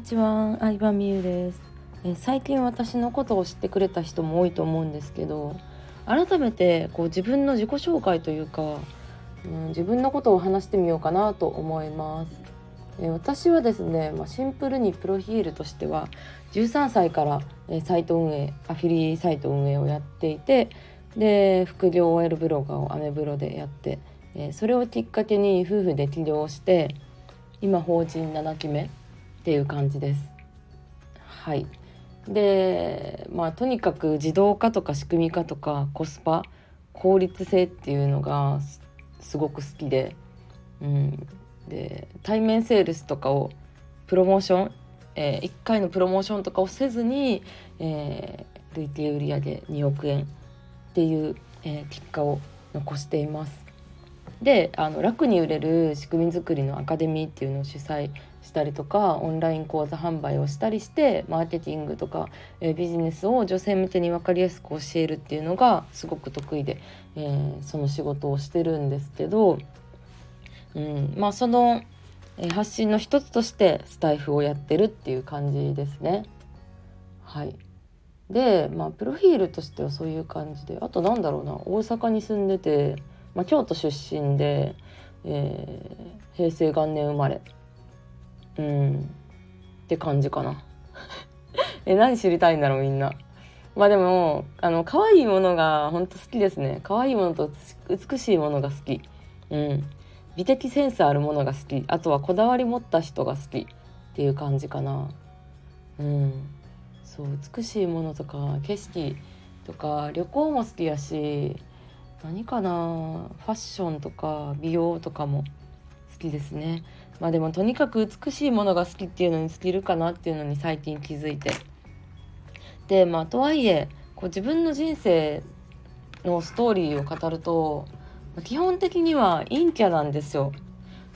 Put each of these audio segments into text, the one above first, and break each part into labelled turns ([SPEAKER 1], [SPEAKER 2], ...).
[SPEAKER 1] にちは、相葉美優ですえ。最近私のことを知ってくれた人も多いと思うんですけど、改めてこう自分の自己紹介というか、うん、自分のことを話してみようかなと思います。え私はですね、まあ、シンプルにプロフィールとしては13歳からえサイト運営アフィリサイト運営をやっていてで副業 OL ブロガーをアメブロでやって、えそれをきっかけに夫婦で起業して今法人7期目っていう感じです。はいでまあとにかく自動化とか仕組み化とかコスパ効率性っていうのがすごく好きで,、うん、で対面セールスとかをプロモーション、えー、1回のプロモーションとかをせずに、えー、累計売上2億円っていう、えー、結果を残しています。であの楽に売れる仕組み作りのアカデミーっていうのを主催したりとかオンライン講座販売をしたりしてマーケティングとか、えー、ビジネスを女性向けに分かりやすく教えるっていうのがすごく得意で、えー、その仕事をしてるんですけど、うん、まあその、え、発信の一つとしてスタイフをやってるっていう感じですね。はいでまあプロフィールとしてはそういう感じであとなんだろうな大阪に住んでてまあ、京都出身で、えー、平成元年生まれうん。って感じかな。え何知りたいんだろうみんな。まあでもあの可愛いものが本当好きですね。可愛いものと美しいものが好き。うん。美的センスあるものが好き。あとはこだわり持った人が好きっていう感じかな。うん。そう美しいものとか景色とか旅行も好きやし何かなファッションとか美容とかも好きですね。まあでもとにかく美しいものが好きっていうのに尽きるかなっていうのに最近気づいて。でまあとはいえこう自分の人生のストーリーを語ると基本的には陰キャなんですよ。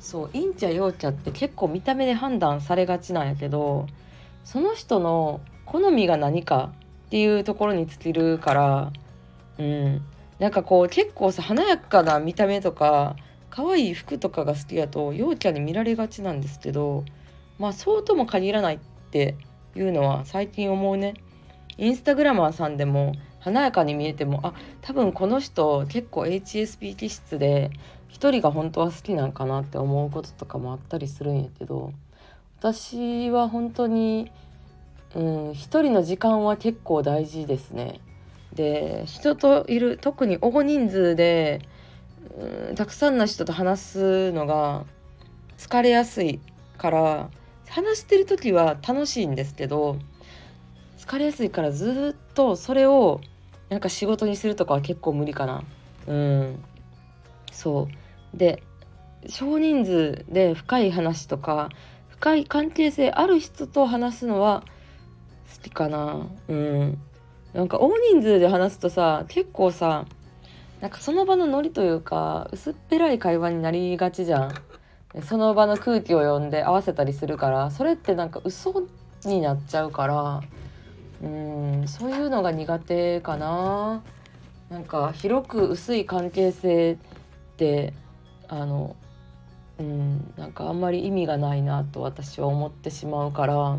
[SPEAKER 1] そう陰キャ陽キャって結構見た目で判断されがちなんやけどその人の好みが何かっていうところに尽きるからうん。なんかこう結構さ華やかな見た目とか可愛い服とかが好きだと陽キャに見られがちなんですけどまあそうとも限らないっていうのは最近思うね。インスタグラマーさんでも華やかに見えてもあ多分この人結構 HSP 気質で一人が本当は好きなんかなって思うこととかもあったりするんやけど私は本当にうん一人の時間は結構大事ですね。で人といる特に大人数でうんたくさんの人と話すのが疲れやすいから話してる時は楽しいんですけど疲れやすいからずっとそれをなんか仕事にするとかは結構無理かな。うんそうで少人数で深い話とか深い関係性ある人と話すのは好きかな。うんなんか大人数で話すとさ結構さなんかその場のノリというか薄っぺらい会話になりがちじゃん。その場の空気を読んで合わせたりするからそれってなんか嘘になっちゃうからうんそういうのが苦手かな。なんか広く薄い関係性ってあのうんなんかあんまり意味がないなと私は思ってしまうから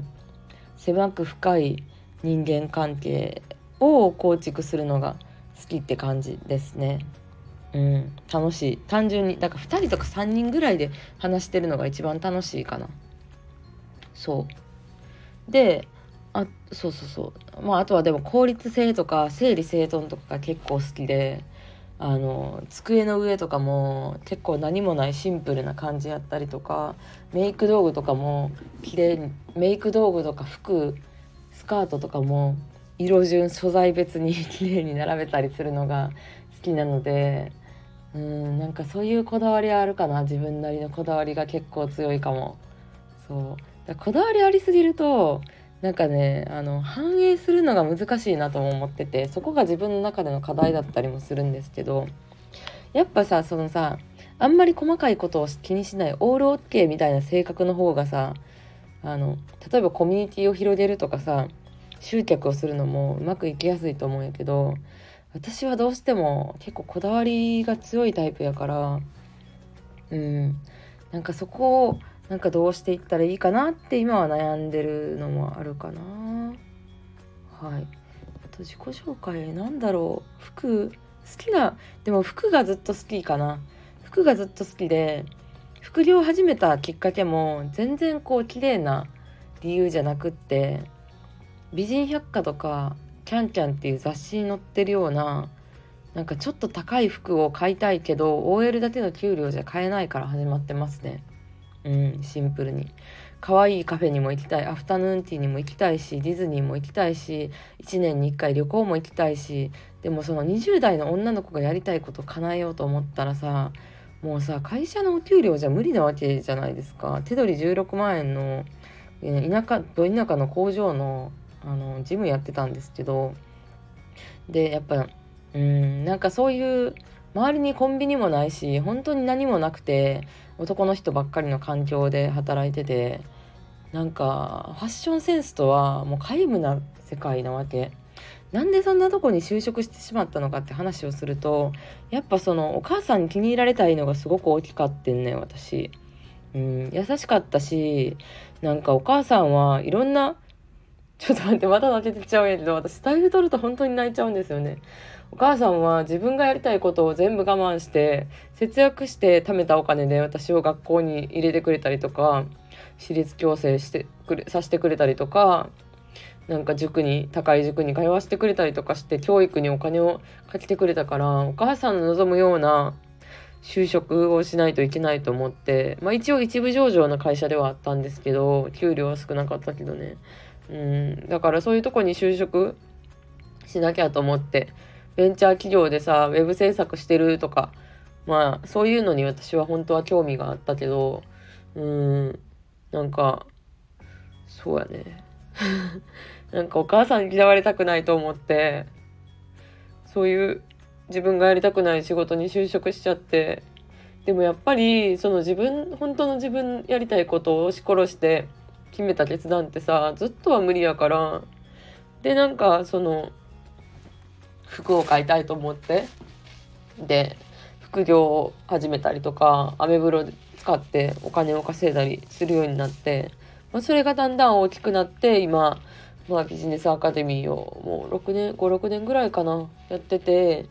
[SPEAKER 1] 狭く深い人間関係を構築するのが好きって感じですね。うん、楽しい。単純にだから2人とか3人ぐらいで話してるのが一番楽しいかな。そう。であそうそうそう。まああとはでも効率性とか整理整頓とかが結構好きであの机の上とかも結構何もないシンプルな感じやったりとかメイク道具とかも綺麗にメイク道具とか服スカートとかも色順素材別に綺麗に並べたりするのが好きなのでうんなんかそういうこだわりあるかな。自分なりのこだわりが結構強いかも。そう。だこだわりありすぎるとなんかねあの反映するのが難しいなとも思っててそこが自分の中での課題だったりもするんですけどやっぱさそのさあんまり細かいことを気にしないオールオッケーみたいな性格の方がさあの例えばコミュニティを広げるとかさ集客をするのもうまくいきやすいと思うんやけど私はどうしても結構こだわりが強いタイプやからうん。なんかそこをなんかどうしていったらいいかなって今は悩んでるのもあるかな。はい。あと自己紹介なんだろう。服好きなでも服がずっと好きかな。服がずっと好きで副業を始めたきっかけも全然こう綺麗な理由じゃなくって美人百科とかキャンキャンっていう雑誌に載ってるようななんかちょっと高い服を買いたいけど OL だけの給料じゃ買えないから始まってますね。うんシンプルに。可愛いカフェにも行きたい。アフタヌーンティーにも行きたいしディズニーも行きたいし1年に1回旅行も行きたいしでもその20代の女の子がやりたいこと叶えようと思ったらさもうさ会社のお給料じゃ無理なわけじゃないですか。手取り16万円の田舎ど田舎の工場のあのジムやってたんですけどでやっぱうんなんかそういう周りにコンビニもないし本当に何もなくて男の人ばっかりの環境で働いててなんかファッションセンスとはもう皆無な世界なわけ。なんでそんなとこに就職してしまったのかって話をするとやっぱそのお母さんに気に入られたいのがすごく大きかってんね私。うん、優しかったしなんかお母さんはいろんなちょっと待ってまた泣けてちゃうやけど私スタイル取ると本当に泣いちゃうんですよね。お母さんは自分がやりたいことを全部我慢して節約して貯めたお金で私を学校に入れてくれたりとか私立矯正してくれさせてくれたりとかなんか塾に高い塾に通わせてくれたりとかして教育にお金をかけてくれたからお母さんの望むような就職をしないといけないと思ってまあ一応一部上場の会社ではあったんですけど給料は少なかったけどねうん。だからそういうとこに就職しなきゃと思ってベンチャー企業でさウェブ制作してるとかまあそういうのに私は本当は興味があったけどうん。なんかそうやね。なんかお母さんに嫌われたくないと思ってそういう自分がやりたくない仕事に就職しちゃってでもやっぱりその自分本当の自分やりたいことを押し殺して決めた決断ってさずっとは無理やから。でなんかその服を買いたいと思ってで副業を始めたりとかアメブロ使ってお金を稼いだりするようになってまあ、それがだんだん大きくなって今、まあ、ビジネスアカデミーをもう6年56年ぐらいかなやってて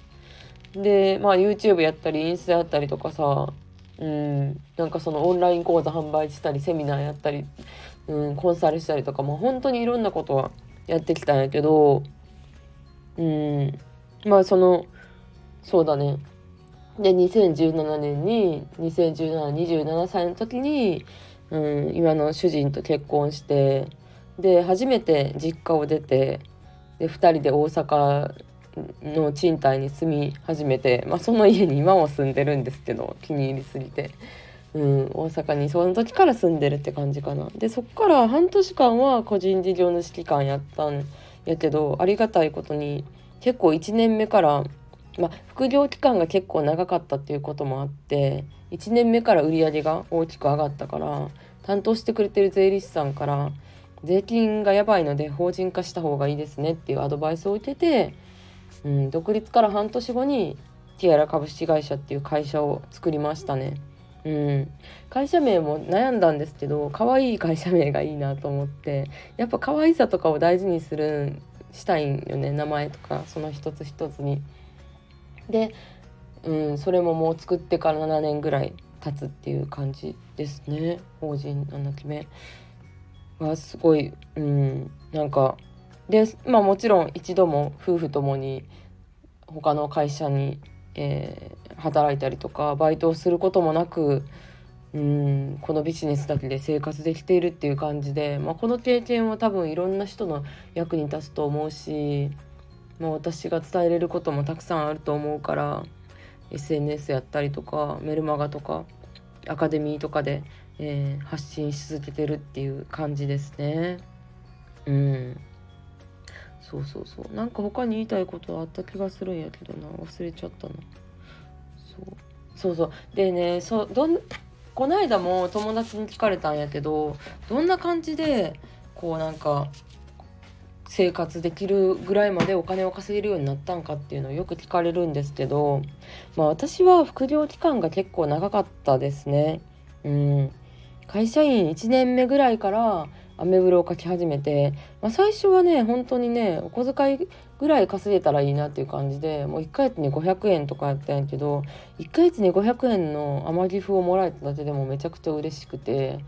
[SPEAKER 1] で、まあ、YouTube やったりインスタやったりとかさうんなんかそのオンライン講座販売したりセミナーやったり、うん、コンサルしたりとかもう本当にいろんなことはやってきたんやけどうんまあそのそうだね。で2017年に201727歳の時にうん、今の主人と結婚してで初めて実家を出てで2人で大阪の賃貸に住み始めて、まあ、その家に今も住んでるんですけど気に入りすぎて、うん、大阪にその時から住んでるって感じかな。でそっから半年間は個人事業主期間やったんやけどありがたいことに結構1年目からまあ、副業期間が結構長かったっていうこともあって1年目から売り上げが大きく上がったから担当してくれてる税理士さんから税金がやばいので法人化した方がいいですねっていうアドバイスを受けて、うん、独立から半年後にティアラ株式会社っていう会社を作りましたね。うん、会社名も悩んだんですけど可愛い会社名がいいなと思ってやっぱ可愛さとかを大事にするしたいんよね名前とかその一つ一つに。で、うん、それももう作ってから7年ぐらい経つっていう感じですね法人7期目はすごい、うん、なんかでまあもちろん一度も夫婦ともに他の会社に、えー、働いたりとかバイトをすることもなくうんこのビジネスだけで生活できているっていう感じで、まあ、この経験は多分いろんな人の役に立つと思うしまあ、私が伝えれることもたくさんあると思うから SNS やったりとかメルマガとかアカデミーとかで、えー、発信し続けてるっていう感じですね。うんそうそうそう。なんか他に言いたいことあった気がするんやけどな。忘れちゃったな。そう。そうそう。でねそどんこないだも友達に聞かれたんやけどどんな感じでこうなんか生活できるぐらいまでお金を稼げるようになったんかっていうのをよく聞かれるんですけど、まあ、私は副業期間が結構長かったですね。うん。会社員1年目ぐらいからアメブロを書き始めて、まあ、最初はね本当にねお小遣いぐらい稼げたらいいなっていう感じでもう1ヶ月に500円とかやったんやけど1ヶ月に500円の余り符をもらえただけでもめちゃくちゃ嬉しくて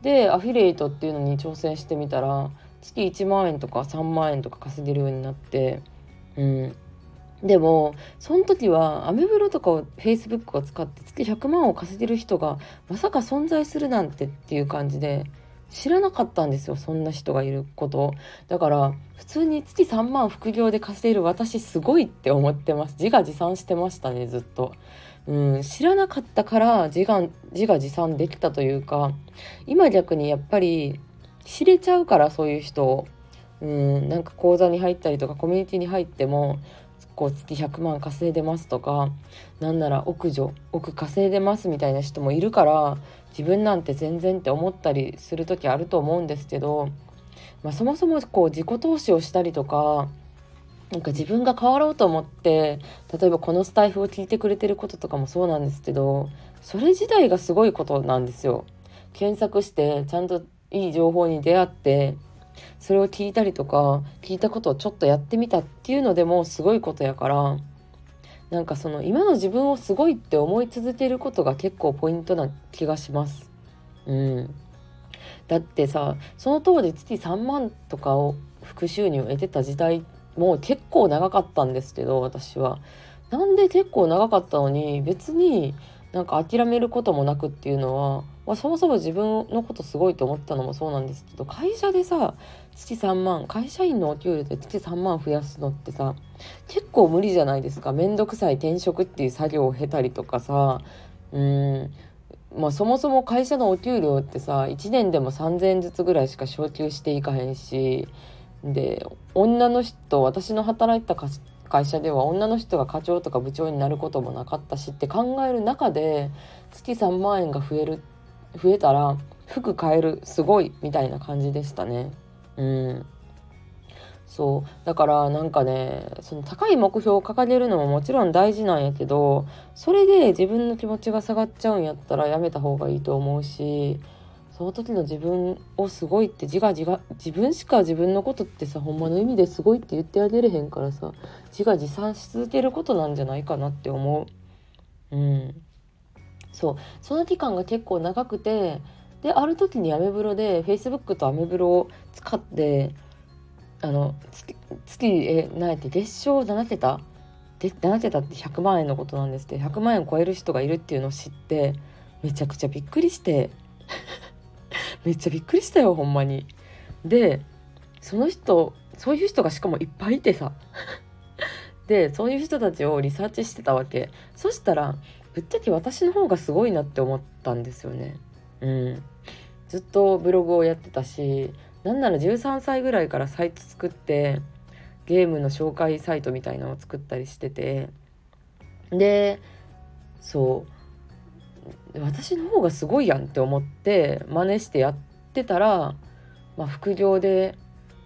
[SPEAKER 1] でアフィリエイトっていうのに挑戦してみたら月1万円とか3万円とか稼げるようになってうん。でもその時はアメブロとかを Facebook を使って月100万を稼げる人がまさか存在するなんてっていう感じで知らなかったんですよそんな人がいること。だから普通に月3万副業で稼げる私すごいって思ってます。自画自賛してましたねずっと。うん、知らなかったから自画自画自賛できたというか今逆にやっぱり知れちゃうからそういう人を。うんなんか講座に入ったりとかコミュニティに入ってもこう月100万稼いでますとかなんなら奥女奥稼いでますみたいな人もいるから自分なんて全然って思ったりする時あると思うんですけど、まあ、そもそもこう自己投資をしたりとかなんか自分が変わろうと思って例えばこのスタイフを聞いてくれてることとかもそうなんですけどそれ自体がすごいことなんですよ。検索してちゃんといい情報に出会ってそれを聞いたりとか聞いたことをちょっとやってみたっていうのでもすごいことやからなんかその今の自分をすごいって思い続けることが結構ポイントな気がします。うん、だってさその当時月3万とかを副収入を得てた時代もう結構長かったんですけど私は。なんで結構長かったのに別になんか諦めることもなくっていうのは、まあ、そもそも自分のことすごいと思ったのもそうなんですけど会社でさ月3万会社員のお給料で月3万増やすのってさ結構無理じゃないですか。面倒くさい転職っていう作業を経たりとかさうんまあそもそも会社のお給料ってさ1年でも3,000円ずつぐらいしか昇給していかへんしで女の人私の働いた会社では女の人が課長とか部長になることもなかったしって考える中で月3万円が増える増えたら服買えるすごいみたいな感じでしたね。うんそうだからなんかねその高い目標を掲げるのももちろん大事なんやけどそれで自分の気持ちが下がっちゃうんやったらやめた方がいいと思うしその時の自分をすごいって自画自画自分しか自分のことってさほんまの意味ですごいって言ってあげれへんからさ自画自賛し続けることなんじゃないかなって思う。うん、そう。その期間が結構長くてである時にアメブロで Facebook とアメブロを使ってあの月月え何やって月賞7桁で7桁って100万円のことなんですけど100万円超える人がいるっていうのを知ってめちゃくちゃびっくりして。めっちゃびっくりしたよほんまに。でその人そういう人がしかもいっぱいいてさ。でそういう人たちをリサーチしてたわけ。そしたらぶっちゃけ私の方がすごいなって思ったんですよね。うん、ずっとブログをやってたしなんなら13歳ぐらいからサイト作ってゲームの紹介サイトみたいなのを作ったりしてて。でそう。私の方がすごいやんって思って真似してやってたら、まあ、副業で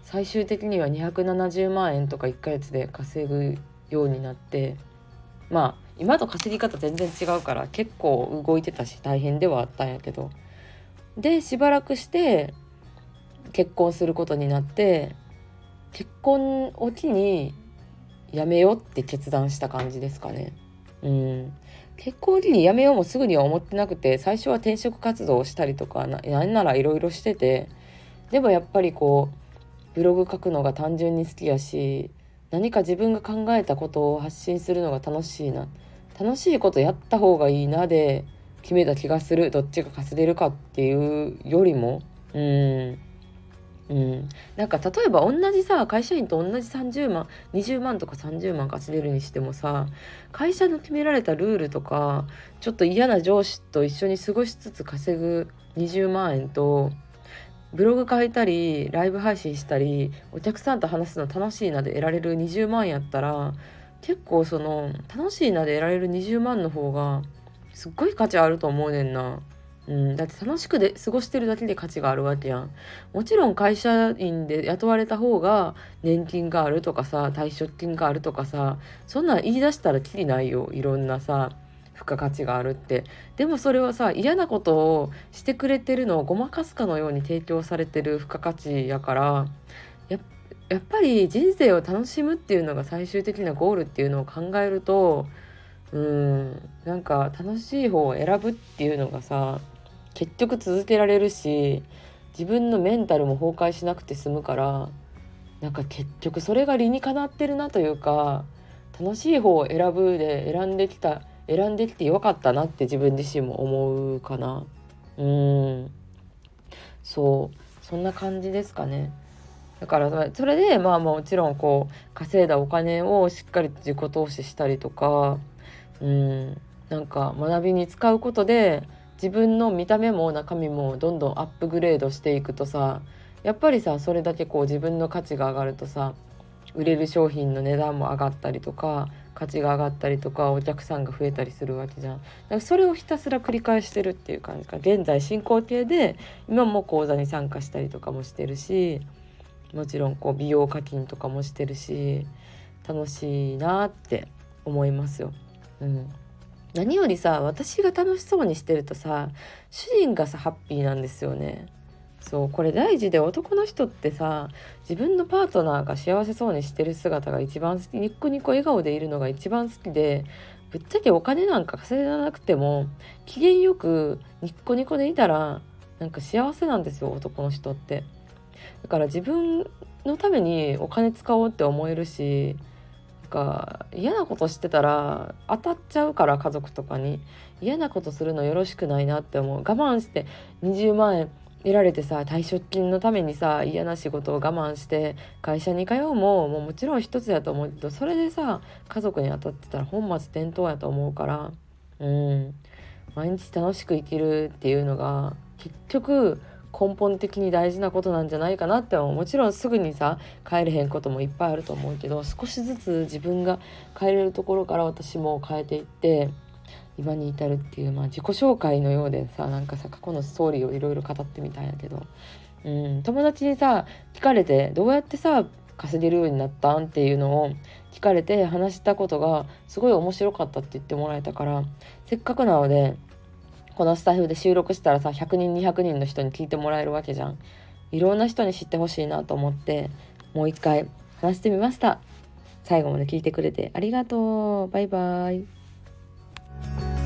[SPEAKER 1] 最終的には270万円とか1ヶ月で稼ぐようになってまあ今と稼ぎ方全然違うから結構動いてたし大変ではあったんやけどでしばらくして結婚することになって結婚を機にやめようって決断した感じですかね。うん結婚時に辞めようもすぐには思ってなくて最初は転職活動をしたりとかなんならいろいろしててでもやっぱりこうブログ書くのが単純に好きやし何か自分が考えたことを発信するのが楽しいな楽しいことやった方がいいなで決めた気がするどっちが稼げるかっていうよりもうん。うん、なんか例えば同じさ会社員と同じ30万20万とか30万稼げるにしてもさ会社の決められたルールとかちょっと嫌な上司と一緒に過ごしつつ稼ぐ20万円とブログ書いたりライブ配信したりお客さんと話すの楽しいなで得られる20万やったら結構その楽しいなで得られる20万の方がすっごい価値あると思うねんな。うん、だって楽しくで過ごしてるだけで価値があるわけやん。もちろん会社員で雇われた方が年金があるとかさ退職金があるとかさそんなん言い出したらきりないよいろんなさ付加価値があるってでもそれはさ嫌なことをしてくれてるのをごまかすかのように提供されてる付加価値やからややっぱり人生を楽しむっていうのが最終的なゴールっていうのを考えるとうんなんか楽しい方を選ぶっていうのがさ結局続けられるし自分のメンタルも崩壊しなくて済むからなんか結局それが理にかなってるなというか楽しい方を選ぶで選んできた選んできてよかったなって自分自身も思うかな。うん。そう。そんな感じですかね。だからそれでまあもちろんこう稼いだお金をしっかり自己投資したりとかうん。なんか学びに使うことで自分の見た目も中身もどんどんアップグレードしていくとさやっぱりさそれだけこう自分の価値が上がるとさ売れる商品の値段も上がったりとか価値が上がったりとかお客さんが増えたりするわけじゃん。だからそれをひたすら繰り返してるっていう感じか現在進行形で今も講座に参加したりとかもしてるしもちろんこう美容課金とかもしてるし楽しいなって思いますよ。うん、何よりさ私が楽しそうにしてるとさ主人がさハッピーなんですよね。そうこれ大事で男の人ってさ自分のパートナーが幸せそうにしてる姿が一番好きニッコニコ笑顔でいるのが一番好きでぶっちゃけお金なんか稼いだなくても機嫌よくニッコニコでいたらなんか幸せなんですよ男の人ってだから自分のためにお金使おうって思えるしか嫌なことしてたら当たっちゃうから家族とかに。嫌なことするのよろしくないなって思う。我慢して20万円得られてさ退職金のためにさ嫌な仕事を我慢して会社に通うももうもちろん一つやと思うけどそれでさ家族に当たってたら本末転倒やと思うからうん。毎日楽しく生きるっていうのが結局根本的に大事なことなんじゃないかなってもちろんすぐにさ帰れへんこともいっぱいあると思うけど少しずつ自分が帰れるところから私も変えていって今に至るっていう、まあ、自己紹介のようでさなんかさ過去のストーリーをいろいろ語ってみたんやけど、うん、友達にさ聞かれてどうやってさ稼げるようになったんっていうのを聞かれて話したことがすごい面白かったって言ってもらえたからせっかくなのでこのスタッフで収録したらさ100人200人の人に聞いてもらえるわけじゃん。いろんな人に知ってほしいなと思ってもう一回話してみました。最後まで聞いてくれてありがとう。バイバーイ。